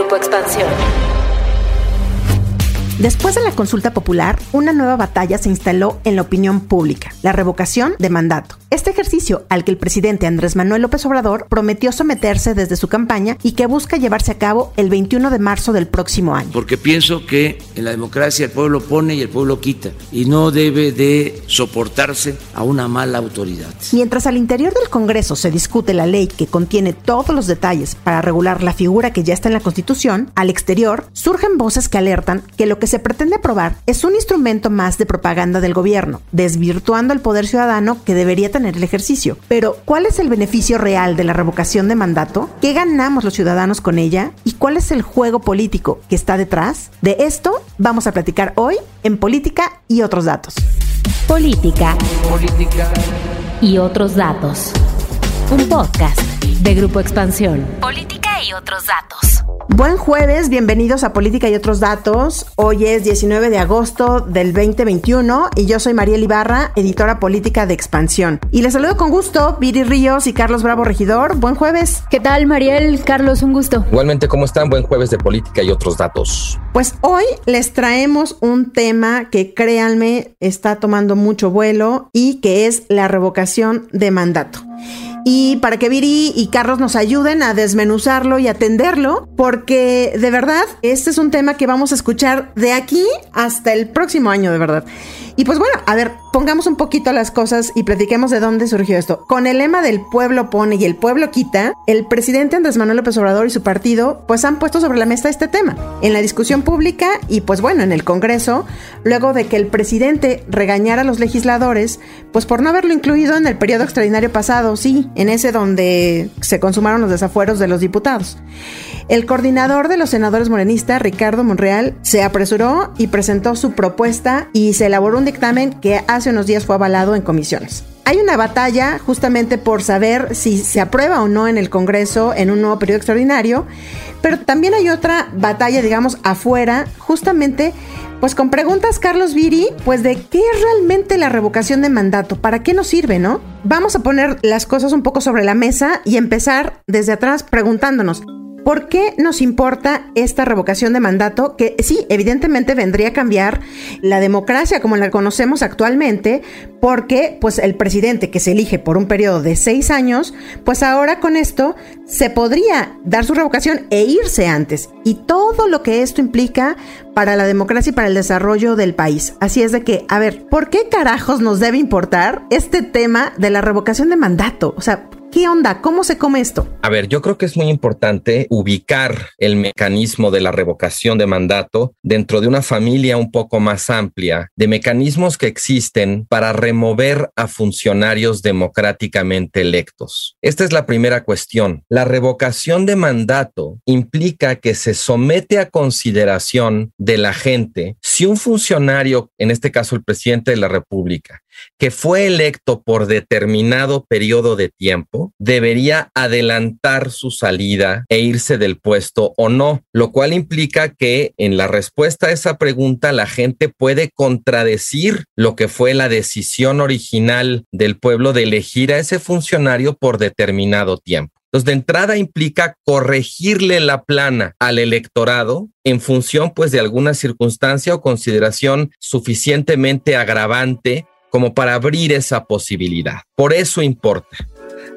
Grupo Expansión. Después de la consulta popular, una nueva batalla se instaló en la opinión pública, la revocación de mandato. Este ejercicio al que el presidente Andrés Manuel López Obrador prometió someterse desde su campaña y que busca llevarse a cabo el 21 de marzo del próximo año. Porque pienso que en la democracia el pueblo pone y el pueblo quita y no debe de soportarse a una mala autoridad. Mientras al interior del Congreso se discute la ley que contiene todos los detalles para regular la figura que ya está en la Constitución, al exterior surgen voces que alertan que lo que se pretende aprobar es un instrumento más de propaganda del gobierno, desvirtuando el poder ciudadano que debería tener el ejercicio. Pero, ¿cuál es el beneficio real de la revocación de mandato? ¿Qué ganamos los ciudadanos con ella? ¿Y cuál es el juego político que está detrás? De esto vamos a platicar hoy en Política y otros datos. Política. Política. Y otros datos. Un podcast de Grupo Expansión. Política y otros datos. Buen jueves, bienvenidos a Política y otros datos. Hoy es 19 de agosto del 2021 y yo soy Mariel Ibarra, editora política de Expansión. Y les saludo con gusto, Viri Ríos y Carlos Bravo Regidor. Buen jueves. ¿Qué tal, Mariel? Carlos, un gusto. Igualmente, ¿cómo están? Buen jueves de Política y otros datos. Pues hoy les traemos un tema que créanme está tomando mucho vuelo y que es la revocación de mandato y para que Viri y Carlos nos ayuden a desmenuzarlo y atenderlo, porque de verdad, este es un tema que vamos a escuchar de aquí hasta el próximo año, de verdad. Y pues bueno, a ver, pongamos un poquito las cosas y platiquemos de dónde surgió esto. Con el lema del pueblo pone y el pueblo quita, el presidente Andrés Manuel López Obrador y su partido pues han puesto sobre la mesa este tema en la discusión pública y pues bueno, en el Congreso, luego de que el presidente regañara a los legisladores pues por no haberlo incluido en el periodo extraordinario pasado, sí, en ese donde se consumaron los desafueros de los diputados. El coordinador de los senadores morenistas, Ricardo Monreal, se apresuró y presentó su propuesta y se elaboró un dictamen que hace unos días fue avalado en comisiones. Hay una batalla justamente por saber si se aprueba o no en el Congreso en un nuevo periodo extraordinario, pero también hay otra batalla, digamos, afuera, justamente pues con preguntas, Carlos Viri, pues de qué es realmente la revocación de mandato, para qué nos sirve, ¿no? Vamos a poner las cosas un poco sobre la mesa y empezar desde atrás preguntándonos, ¿Por qué nos importa esta revocación de mandato que sí, evidentemente vendría a cambiar la democracia como la conocemos actualmente? Porque pues el presidente que se elige por un periodo de seis años, pues ahora con esto se podría dar su revocación e irse antes. Y todo lo que esto implica para la democracia y para el desarrollo del país. Así es de que, a ver, ¿por qué carajos nos debe importar este tema de la revocación de mandato? O sea, ¿Qué onda? ¿Cómo se come esto? A ver, yo creo que es muy importante ubicar el mecanismo de la revocación de mandato dentro de una familia un poco más amplia de mecanismos que existen para remover a funcionarios democráticamente electos. Esta es la primera cuestión. La revocación de mandato implica que se somete a consideración de la gente si un funcionario, en este caso el presidente de la República, que fue electo por determinado periodo de tiempo, debería adelantar su salida e irse del puesto o no, lo cual implica que en la respuesta a esa pregunta la gente puede contradecir lo que fue la decisión original del pueblo de elegir a ese funcionario por determinado tiempo. Entonces, de entrada implica corregirle la plana al electorado en función, pues, de alguna circunstancia o consideración suficientemente agravante como para abrir esa posibilidad. Por eso importa.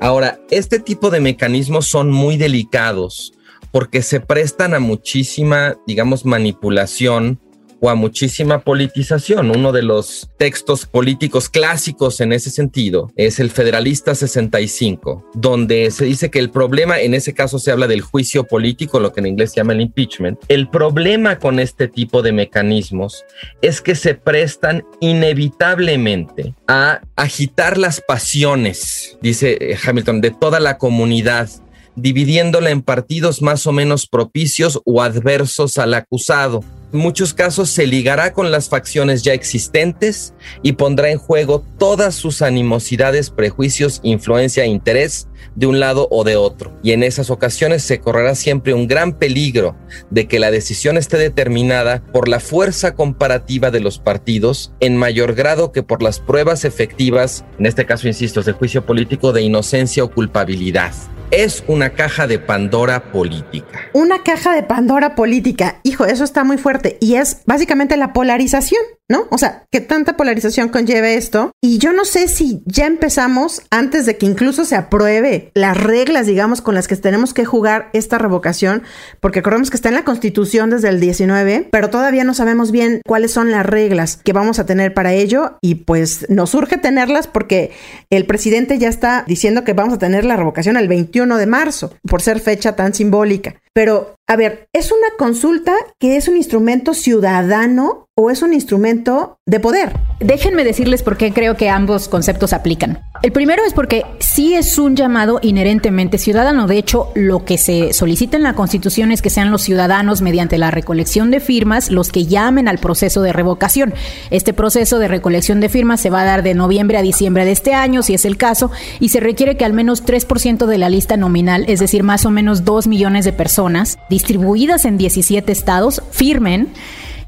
Ahora, este tipo de mecanismos son muy delicados porque se prestan a muchísima, digamos, manipulación o a muchísima politización. Uno de los textos políticos clásicos en ese sentido es el Federalista 65, donde se dice que el problema, en ese caso se habla del juicio político, lo que en inglés se llama el impeachment. El problema con este tipo de mecanismos es que se prestan inevitablemente a agitar las pasiones, dice eh, Hamilton, de toda la comunidad dividiéndola en partidos más o menos propicios o adversos al acusado muchos casos se ligará con las facciones ya existentes y pondrá en juego todas sus animosidades, prejuicios, influencia e interés de un lado o de otro. Y en esas ocasiones se correrá siempre un gran peligro de que la decisión esté determinada por la fuerza comparativa de los partidos en mayor grado que por las pruebas efectivas, en este caso, insisto, de juicio político de inocencia o culpabilidad. Es una caja de Pandora política. Una caja de Pandora política. Hijo, eso está muy fuerte. Y es básicamente la polarización, ¿no? O sea, que tanta polarización conlleve esto. Y yo no sé si ya empezamos antes de que incluso se apruebe las reglas, digamos, con las que tenemos que jugar esta revocación, porque acordemos que está en la Constitución desde el 19, pero todavía no sabemos bien cuáles son las reglas que vamos a tener para ello. Y pues nos urge tenerlas porque el presidente ya está diciendo que vamos a tener la revocación el 21 de marzo, por ser fecha tan simbólica. Pero, a ver, ¿es una consulta que es un instrumento ciudadano o es un instrumento de poder? Déjenme decirles por qué creo que ambos conceptos aplican. El primero es porque sí es un llamado inherentemente ciudadano. De hecho, lo que se solicita en la Constitución es que sean los ciudadanos, mediante la recolección de firmas, los que llamen al proceso de revocación. Este proceso de recolección de firmas se va a dar de noviembre a diciembre de este año, si es el caso, y se requiere que al menos 3% de la lista nominal, es decir, más o menos 2 millones de personas, distribuidas en 17 estados firmen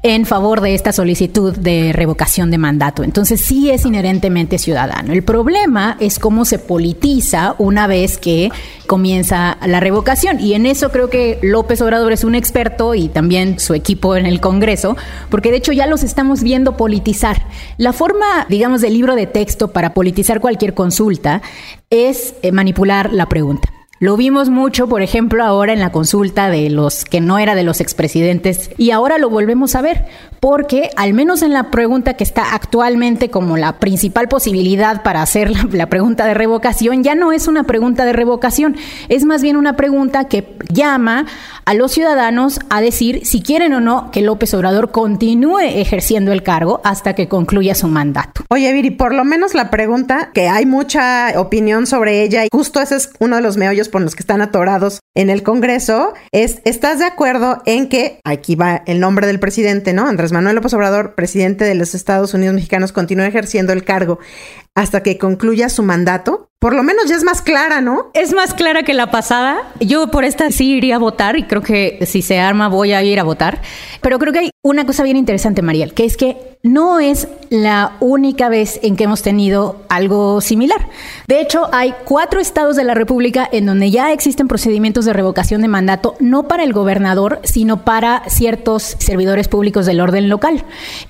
en favor de esta solicitud de revocación de mandato. Entonces sí es inherentemente ciudadano. El problema es cómo se politiza una vez que comienza la revocación. Y en eso creo que López Obrador es un experto y también su equipo en el Congreso, porque de hecho ya los estamos viendo politizar. La forma, digamos, del libro de texto para politizar cualquier consulta es eh, manipular la pregunta. Lo vimos mucho, por ejemplo, ahora en la consulta de los que no era de los expresidentes y ahora lo volvemos a ver, porque al menos en la pregunta que está actualmente como la principal posibilidad para hacer la, pregunta de revocación, ya no es una pregunta de revocación, es más bien una pregunta que llama a los ciudadanos a decir si quieren o no que López Obrador continúe ejerciendo el cargo hasta que concluya su mandato. Oye, Viri, por lo menos la pregunta, que hay mucha opinión sobre ella y justo ese es uno de los meollos por los que están atorados en el Congreso es, ¿estás de acuerdo en que, aquí va el nombre del presidente, ¿no? Andrés Manuel López Obrador, presidente de los Estados Unidos mexicanos, continúe ejerciendo el cargo hasta que concluya su mandato? Por lo menos ya es más clara, ¿no? Es más clara que la pasada. Yo por esta sí iría a votar y creo que si se arma voy a ir a votar. Pero creo que hay una cosa bien interesante, Mariel, que es que no es la única vez en que hemos tenido algo similar. De hecho, hay cuatro estados de la República en donde ya existen procedimientos de revocación de mandato, no para el gobernador, sino para ciertos servidores públicos del orden local.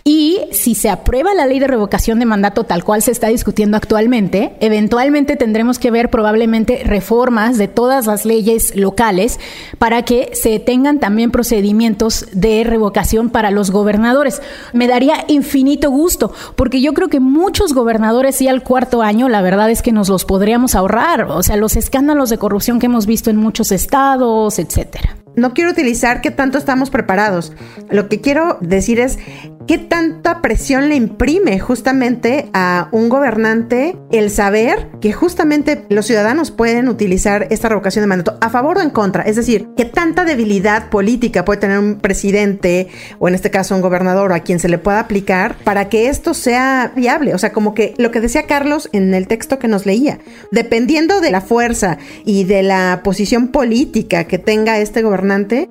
Y si se aprueba la ley de revocación de mandato tal cual se está discutiendo actualmente, eventualmente tendremos que ver probablemente reformas de todas las leyes locales para que se tengan también procedimientos de revocación para los gobernadores. Me daría infinito gusto, porque yo creo que muchos gobernadores y al cuarto año, la verdad es que nos los podríamos ahorrar, o sea, los escándalos de corrupción que hemos visto en muchos estados, etcétera no quiero utilizar qué tanto estamos preparados. Lo que quiero decir es qué tanta presión le imprime justamente a un gobernante el saber que justamente los ciudadanos pueden utilizar esta revocación de mandato a favor o en contra. Es decir, qué tanta debilidad política puede tener un presidente o en este caso un gobernador o a quien se le pueda aplicar para que esto sea viable. O sea, como que lo que decía Carlos en el texto que nos leía, dependiendo de la fuerza y de la posición política que tenga este gobernante,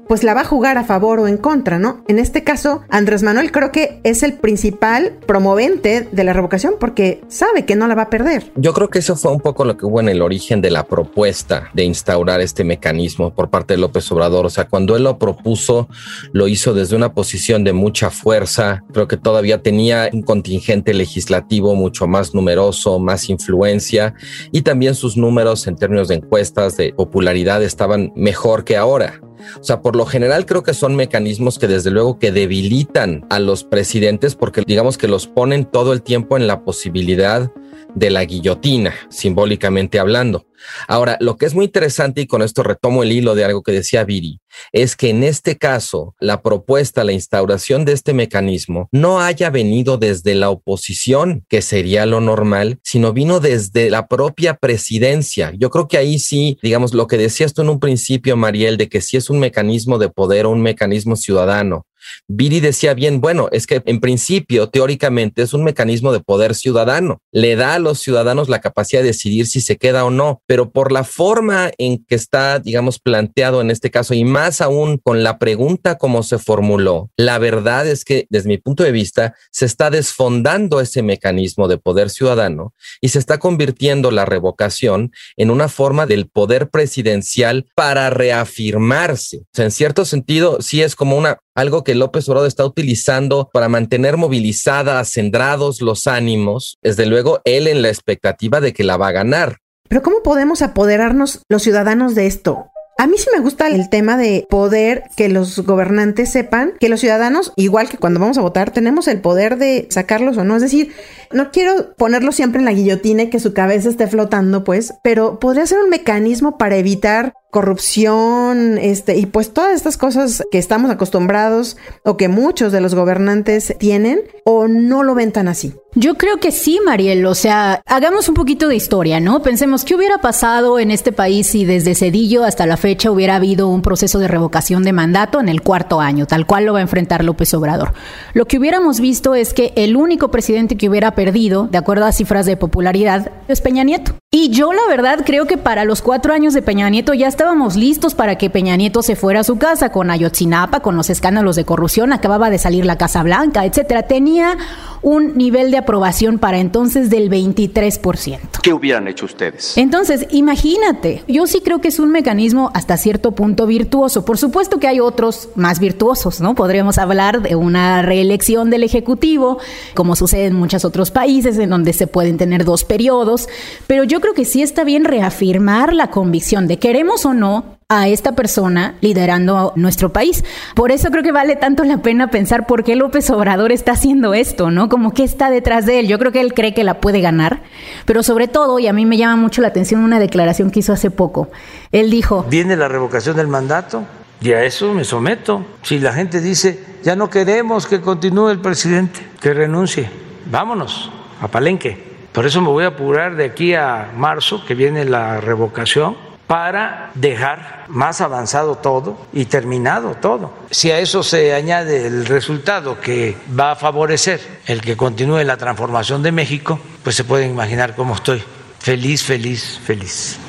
pues la va a jugar a favor o en contra, ¿no? En este caso, Andrés Manuel creo que es el principal promovente de la revocación porque sabe que no la va a perder. Yo creo que eso fue un poco lo que hubo en el origen de la propuesta de instaurar este mecanismo por parte de López Obrador. O sea, cuando él lo propuso, lo hizo desde una posición de mucha fuerza. Creo que todavía tenía un contingente legislativo mucho más numeroso, más influencia y también sus números en términos de encuestas de popularidad estaban mejor que ahora. O sea, por lo general creo que son mecanismos que desde luego que debilitan a los presidentes porque digamos que los ponen todo el tiempo en la posibilidad de la guillotina, simbólicamente hablando. Ahora, lo que es muy interesante, y con esto retomo el hilo de algo que decía Viri, es que en este caso, la propuesta, la instauración de este mecanismo no haya venido desde la oposición, que sería lo normal, sino vino desde la propia presidencia. Yo creo que ahí sí, digamos, lo que decías tú en un principio, Mariel, de que si es un mecanismo de poder o un mecanismo ciudadano, Viri decía bien, bueno, es que en principio, teóricamente, es un mecanismo de poder ciudadano. Le da a los ciudadanos la capacidad de decidir si se queda o no, pero por la forma en que está, digamos, planteado en este caso, y más aún con la pregunta como se formuló, la verdad es que desde mi punto de vista se está desfondando ese mecanismo de poder ciudadano y se está convirtiendo la revocación en una forma del poder presidencial para reafirmarse. En cierto sentido, sí es como una algo que López Obrador está utilizando para mantener movilizadas, centrados los ánimos, desde luego él en la expectativa de que la va a ganar. Pero ¿cómo podemos apoderarnos los ciudadanos de esto? A mí sí me gusta el tema de poder que los gobernantes sepan que los ciudadanos, igual que cuando vamos a votar, tenemos el poder de sacarlos o no. Es decir, no quiero ponerlo siempre en la guillotina y que su cabeza esté flotando, pues, pero podría ser un mecanismo para evitar corrupción, este, y pues todas estas cosas que estamos acostumbrados o que muchos de los gobernantes tienen o no lo ven tan así. Yo creo que sí, Mariel. O sea, hagamos un poquito de historia, ¿no? Pensemos qué hubiera pasado en este país si desde Cedillo hasta la fecha hubiera habido un proceso de revocación de mandato en el cuarto año, tal cual lo va a enfrentar López Obrador. Lo que hubiéramos visto es que el único presidente que hubiera perdido, de acuerdo a cifras de popularidad, es Peña Nieto. Y yo la verdad creo que para los cuatro años de Peña Nieto ya estábamos listos para que Peña Nieto se fuera a su casa con Ayotzinapa, con los escándalos de corrupción, acababa de salir la Casa Blanca, etcétera. Tenía un nivel de aprobación para entonces del 23%. ¿Qué hubieran hecho ustedes? Entonces, imagínate, yo sí creo que es un mecanismo hasta cierto punto virtuoso. Por supuesto que hay otros más virtuosos, ¿no? Podríamos hablar de una reelección del Ejecutivo, como sucede en muchos otros países, en donde se pueden tener dos periodos, pero yo creo que sí está bien reafirmar la convicción de queremos o no a esta persona liderando nuestro país. Por eso creo que vale tanto la pena pensar por qué López Obrador está haciendo esto, ¿no? Como que está detrás de él. Yo creo que él cree que la puede ganar, pero sobre todo, y a mí me llama mucho la atención una declaración que hizo hace poco, él dijo... Viene la revocación del mandato y a eso me someto. Si la gente dice, ya no queremos que continúe el presidente, que renuncie, vámonos a Palenque. Por eso me voy a apurar de aquí a marzo, que viene la revocación para dejar más avanzado todo y terminado todo. Si a eso se añade el resultado que va a favorecer el que continúe la transformación de México, pues se pueden imaginar cómo estoy. Feliz, feliz, feliz.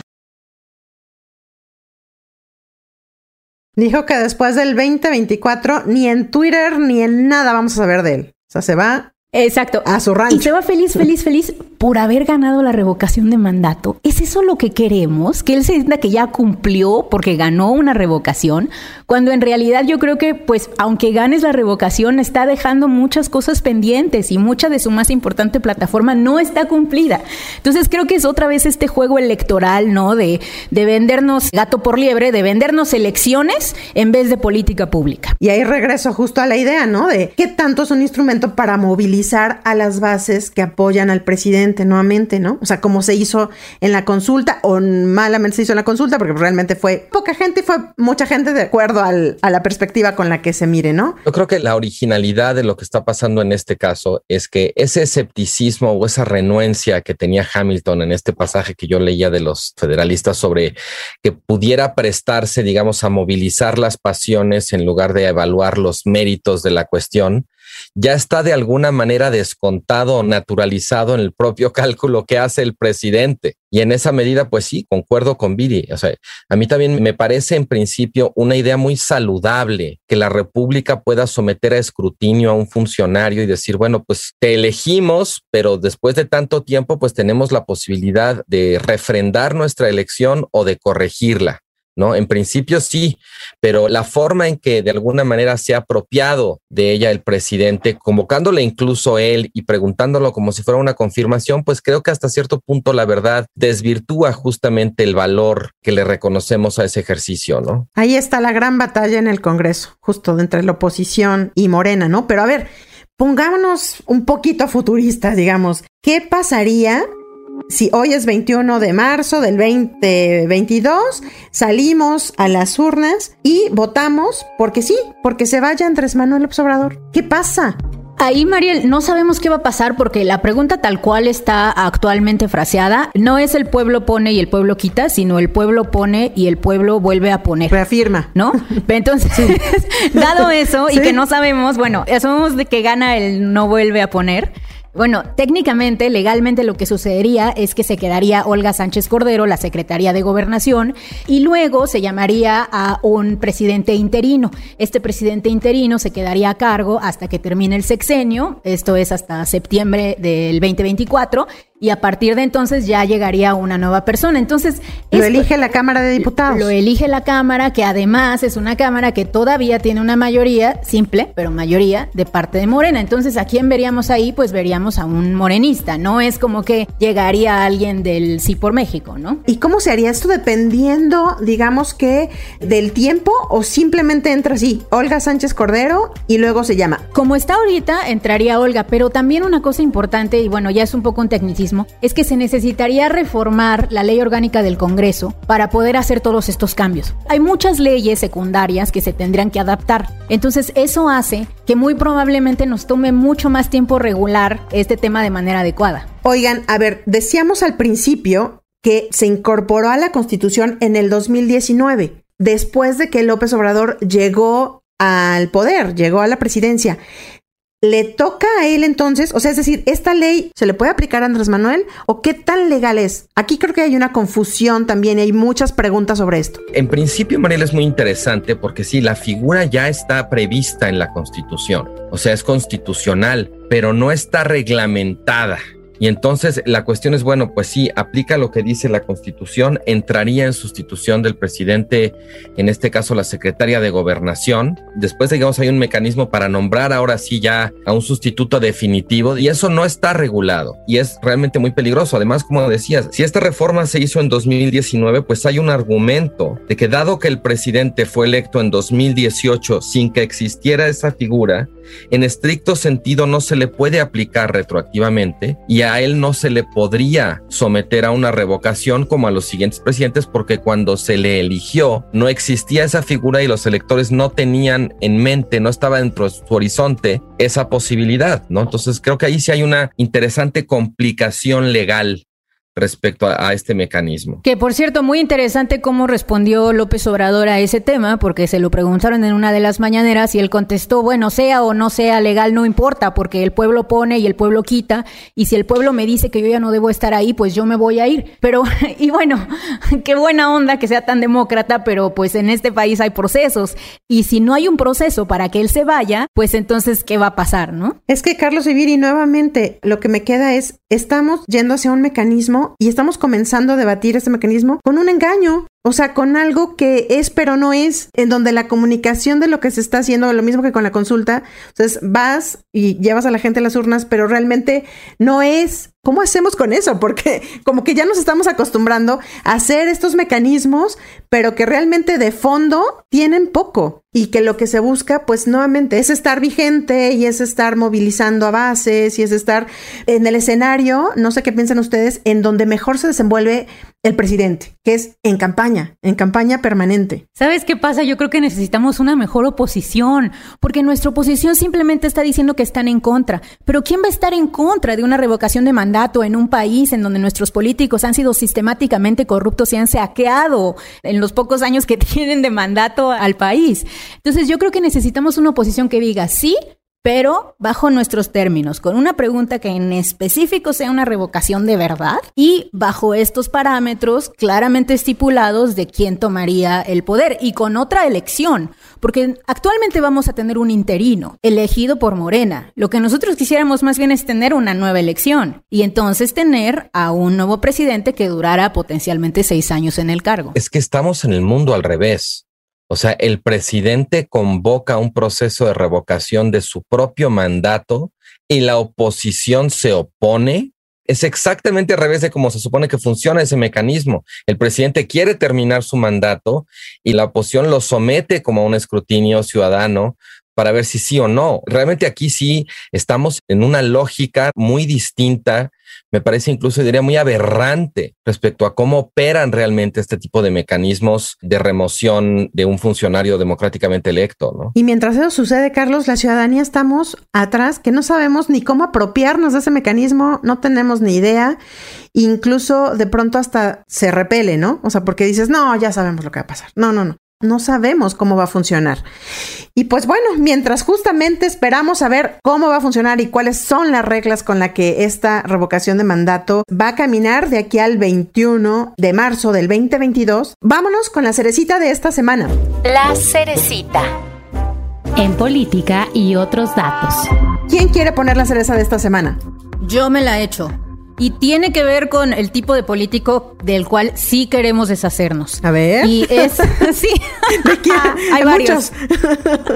Dijo que después del 2024 ni en Twitter ni en nada vamos a saber de él. O sea, se va Exacto. A su rancho. Y se va feliz, feliz, feliz por haber ganado la revocación de mandato. ¿Es eso lo que queremos? Que él se sienta que ya cumplió porque ganó una revocación, cuando en realidad yo creo que, pues, aunque ganes la revocación, está dejando muchas cosas pendientes y mucha de su más importante plataforma no está cumplida. Entonces creo que es otra vez este juego electoral, ¿no? De, de vendernos gato por liebre, de vendernos elecciones en vez de política pública. Y ahí regreso justo a la idea, ¿no? De qué tanto es un instrumento para movilizar a las bases que apoyan al presidente nuevamente, ¿no? O sea, como se hizo en la consulta, o malamente se hizo en la consulta, porque realmente fue poca gente y fue mucha gente de acuerdo al, a la perspectiva con la que se mire, ¿no? Yo creo que la originalidad de lo que está pasando en este caso es que ese escepticismo o esa renuencia que tenía Hamilton en este pasaje que yo leía de los federalistas sobre que pudiera prestarse, digamos, a movilizar las pasiones en lugar de evaluar los méritos de la cuestión, ya está de alguna manera descontado o naturalizado en el propio cálculo que hace el presidente. Y en esa medida, pues sí, concuerdo con Viri. O sea, a mí también me parece en principio una idea muy saludable que la República pueda someter a escrutinio a un funcionario y decir, bueno, pues te elegimos, pero después de tanto tiempo, pues tenemos la posibilidad de refrendar nuestra elección o de corregirla. ¿No? En principio sí, pero la forma en que de alguna manera se ha apropiado de ella el presidente, convocándole incluso él y preguntándolo como si fuera una confirmación, pues creo que hasta cierto punto la verdad desvirtúa justamente el valor que le reconocemos a ese ejercicio, ¿no? Ahí está la gran batalla en el Congreso, justo entre la oposición y Morena, ¿no? Pero a ver, pongámonos un poquito futuristas, digamos, ¿qué pasaría si hoy es 21 de marzo del 2022, salimos a las urnas y votamos porque sí, porque se vaya Andrés Manuel Obrador. ¿Qué pasa? Ahí, Mariel, no sabemos qué va a pasar porque la pregunta tal cual está actualmente fraseada no es el pueblo pone y el pueblo quita, sino el pueblo pone y el pueblo vuelve a poner. Reafirma. ¿No? Entonces, dado eso y que no sabemos, bueno, asumimos de que gana el no vuelve a poner. Bueno, técnicamente, legalmente lo que sucedería es que se quedaría Olga Sánchez Cordero, la secretaria de Gobernación, y luego se llamaría a un presidente interino. Este presidente interino se quedaría a cargo hasta que termine el sexenio, esto es hasta septiembre del 2024, y a partir de entonces ya llegaría una nueva persona. Entonces, lo elige la Cámara de Diputados. Lo elige la Cámara, que además es una Cámara que todavía tiene una mayoría, simple, pero mayoría de parte de Morena. Entonces, ¿a quién veríamos ahí? Pues veríamos a un morenista. No es como que llegaría alguien del Sí por México, ¿no? ¿Y cómo se haría esto dependiendo, digamos que, del tiempo o simplemente entra así, Olga Sánchez Cordero y luego se llama? Como está ahorita, entraría Olga, pero también una cosa importante, y bueno, ya es un poco un tecnicismo es que se necesitaría reformar la ley orgánica del Congreso para poder hacer todos estos cambios. Hay muchas leyes secundarias que se tendrían que adaptar. Entonces eso hace que muy probablemente nos tome mucho más tiempo regular este tema de manera adecuada. Oigan, a ver, decíamos al principio que se incorporó a la Constitución en el 2019, después de que López Obrador llegó al poder, llegó a la presidencia le toca a él entonces, o sea, es decir, ¿esta ley se le puede aplicar a Andrés Manuel o qué tan legal es? Aquí creo que hay una confusión también y hay muchas preguntas sobre esto. En principio, Mariel, es muy interesante porque sí, la figura ya está prevista en la Constitución, o sea, es constitucional, pero no está reglamentada. Y entonces la cuestión es, bueno, pues sí, aplica lo que dice la Constitución, entraría en sustitución del presidente, en este caso la secretaria de gobernación. Después, digamos, hay un mecanismo para nombrar ahora sí ya a un sustituto definitivo y eso no está regulado y es realmente muy peligroso. Además, como decías, si esta reforma se hizo en 2019, pues hay un argumento de que dado que el presidente fue electo en 2018 sin que existiera esa figura, en estricto sentido no se le puede aplicar retroactivamente y a él no se le podría someter a una revocación como a los siguientes presidentes porque cuando se le eligió no existía esa figura y los electores no tenían en mente, no estaba dentro de su horizonte esa posibilidad, ¿no? Entonces creo que ahí sí hay una interesante complicación legal respecto a, este mecanismo. Que por cierto, muy interesante cómo respondió López Obrador a ese tema, porque se lo preguntaron en una de las mañaneras y él contestó, bueno, sea o no sea legal, no importa, porque el pueblo pone y el pueblo quita, y si el pueblo me dice que yo ya no debo estar ahí, pues yo me voy a ir. Pero, y bueno, qué buena onda que sea tan demócrata, pero pues en este país hay procesos, y si no hay un proceso para que él se vaya, pues entonces, ¿qué va a pasar, no? Es que Carlos Iviri, nuevamente, lo que me queda es, estamos yendo hacia un mecanismo y estamos comenzando a debatir este mecanismo con un engaño. O sea, con algo que es pero no es, en donde la comunicación de lo que se está haciendo, lo mismo que con la consulta, entonces vas y llevas a la gente a las urnas, pero realmente no es. ¿Cómo hacemos con eso? Porque como que ya nos estamos acostumbrando a hacer estos mecanismos, pero que realmente de fondo tienen poco y que lo que se busca, pues nuevamente, es estar vigente y es estar movilizando a bases y es estar en el escenario, no sé qué piensan ustedes, en donde mejor se desenvuelve el presidente, que es en campaña, en campaña permanente. ¿Sabes qué pasa? Yo creo que necesitamos una mejor oposición, porque nuestra oposición simplemente está diciendo que están en contra. Pero ¿quién va a estar en contra de una revocación de mandato en un país en donde nuestros políticos han sido sistemáticamente corruptos y han saqueado en los pocos años que tienen de mandato al país? Entonces yo creo que necesitamos una oposición que diga, sí, pero bajo nuestros términos, con una pregunta que en específico sea una revocación de verdad y bajo estos parámetros claramente estipulados de quién tomaría el poder y con otra elección, porque actualmente vamos a tener un interino elegido por Morena. Lo que nosotros quisiéramos más bien es tener una nueva elección y entonces tener a un nuevo presidente que durara potencialmente seis años en el cargo. Es que estamos en el mundo al revés. O sea, el presidente convoca un proceso de revocación de su propio mandato y la oposición se opone. Es exactamente al revés de cómo se supone que funciona ese mecanismo. El presidente quiere terminar su mandato y la oposición lo somete como a un escrutinio ciudadano para ver si sí o no. Realmente aquí sí estamos en una lógica muy distinta me parece incluso, diría, muy aberrante respecto a cómo operan realmente este tipo de mecanismos de remoción de un funcionario democráticamente electo. ¿no? Y mientras eso sucede, Carlos, la ciudadanía estamos atrás, que no sabemos ni cómo apropiarnos de ese mecanismo, no tenemos ni idea. Incluso de pronto hasta se repele, ¿no? O sea, porque dices, no, ya sabemos lo que va a pasar. No, no, no no sabemos cómo va a funcionar. Y pues bueno, mientras justamente esperamos a ver cómo va a funcionar y cuáles son las reglas con las que esta revocación de mandato va a caminar de aquí al 21 de marzo del 2022, vámonos con la cerecita de esta semana. La cerecita. En política y otros datos. ¿Quién quiere poner la cereza de esta semana? Yo me la he hecho. Y tiene que ver con el tipo de político del cual sí queremos deshacernos. A ver. Y es. sí. Hay varios.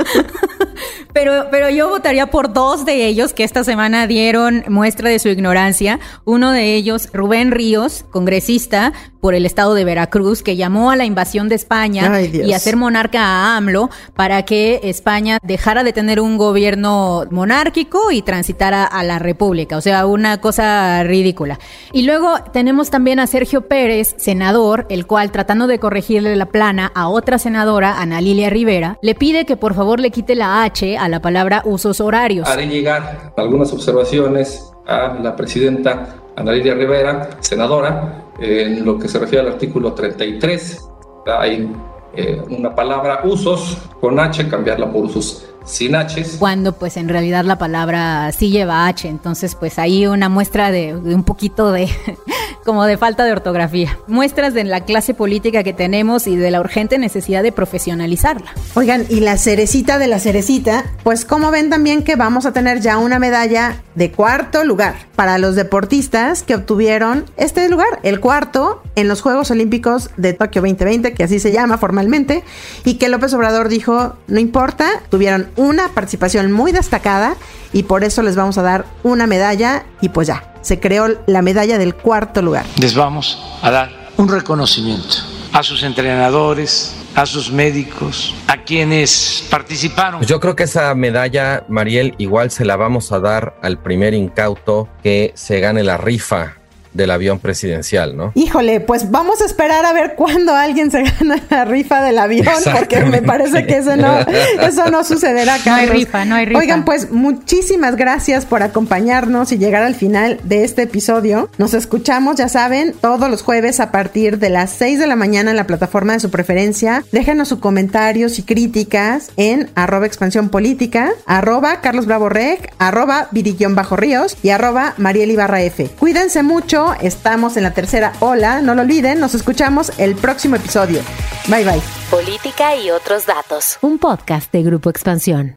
pero, pero yo votaría por dos de ellos que esta semana dieron muestra de su ignorancia. Uno de ellos, Rubén Ríos, congresista por el estado de Veracruz, que llamó a la invasión de España y a ser monarca a AMLO para que España dejara de tener un gobierno monárquico y transitara a la república. O sea, una cosa ridícula y luego tenemos también a Sergio Pérez, senador, el cual tratando de corregirle la plana a otra senadora, Ana Lilia Rivera, le pide que por favor le quite la H a la palabra usos horarios. Haré llegar algunas observaciones a la presidenta Ana Lilia Rivera, senadora, en lo que se refiere al artículo 33. Hay eh, una palabra usos con H, cambiarla por usos sin H. Cuando pues en realidad la palabra sí lleva H, entonces pues ahí una muestra de, un poquito de como de falta de ortografía. Muestras de la clase política que tenemos y de la urgente necesidad de profesionalizarla. Oigan, y la cerecita de la cerecita, pues como ven también que vamos a tener ya una medalla de cuarto lugar para los deportistas que obtuvieron este lugar, el cuarto en los Juegos Olímpicos de Tokio 2020, que así se llama formalmente, y que López Obrador dijo, no importa, tuvieron una participación muy destacada y por eso les vamos a dar una medalla y pues ya, se creó la medalla del cuarto lugar. Les vamos a dar un reconocimiento a sus entrenadores, a sus médicos, a quienes participaron. Yo creo que esa medalla, Mariel, igual se la vamos a dar al primer incauto que se gane la rifa del avión presidencial, ¿no? Híjole, pues vamos a esperar a ver cuándo alguien se gana la rifa del avión, porque me parece que eso no, eso no sucederá, Carlos. No hay rifa, no hay rifa. Oigan, pues muchísimas gracias por acompañarnos y llegar al final de este episodio. Nos escuchamos, ya saben, todos los jueves a partir de las 6 de la mañana en la plataforma de su preferencia. Déjenos sus comentarios y críticas en arroba expansión política, arroba Carlos Bravo Rec, arroba Bajo Ríos y arroba Mariel Ibarra F. Cuídense mucho Estamos en la tercera ola. No lo olviden. Nos escuchamos el próximo episodio. Bye bye. Política y otros datos. Un podcast de Grupo Expansión.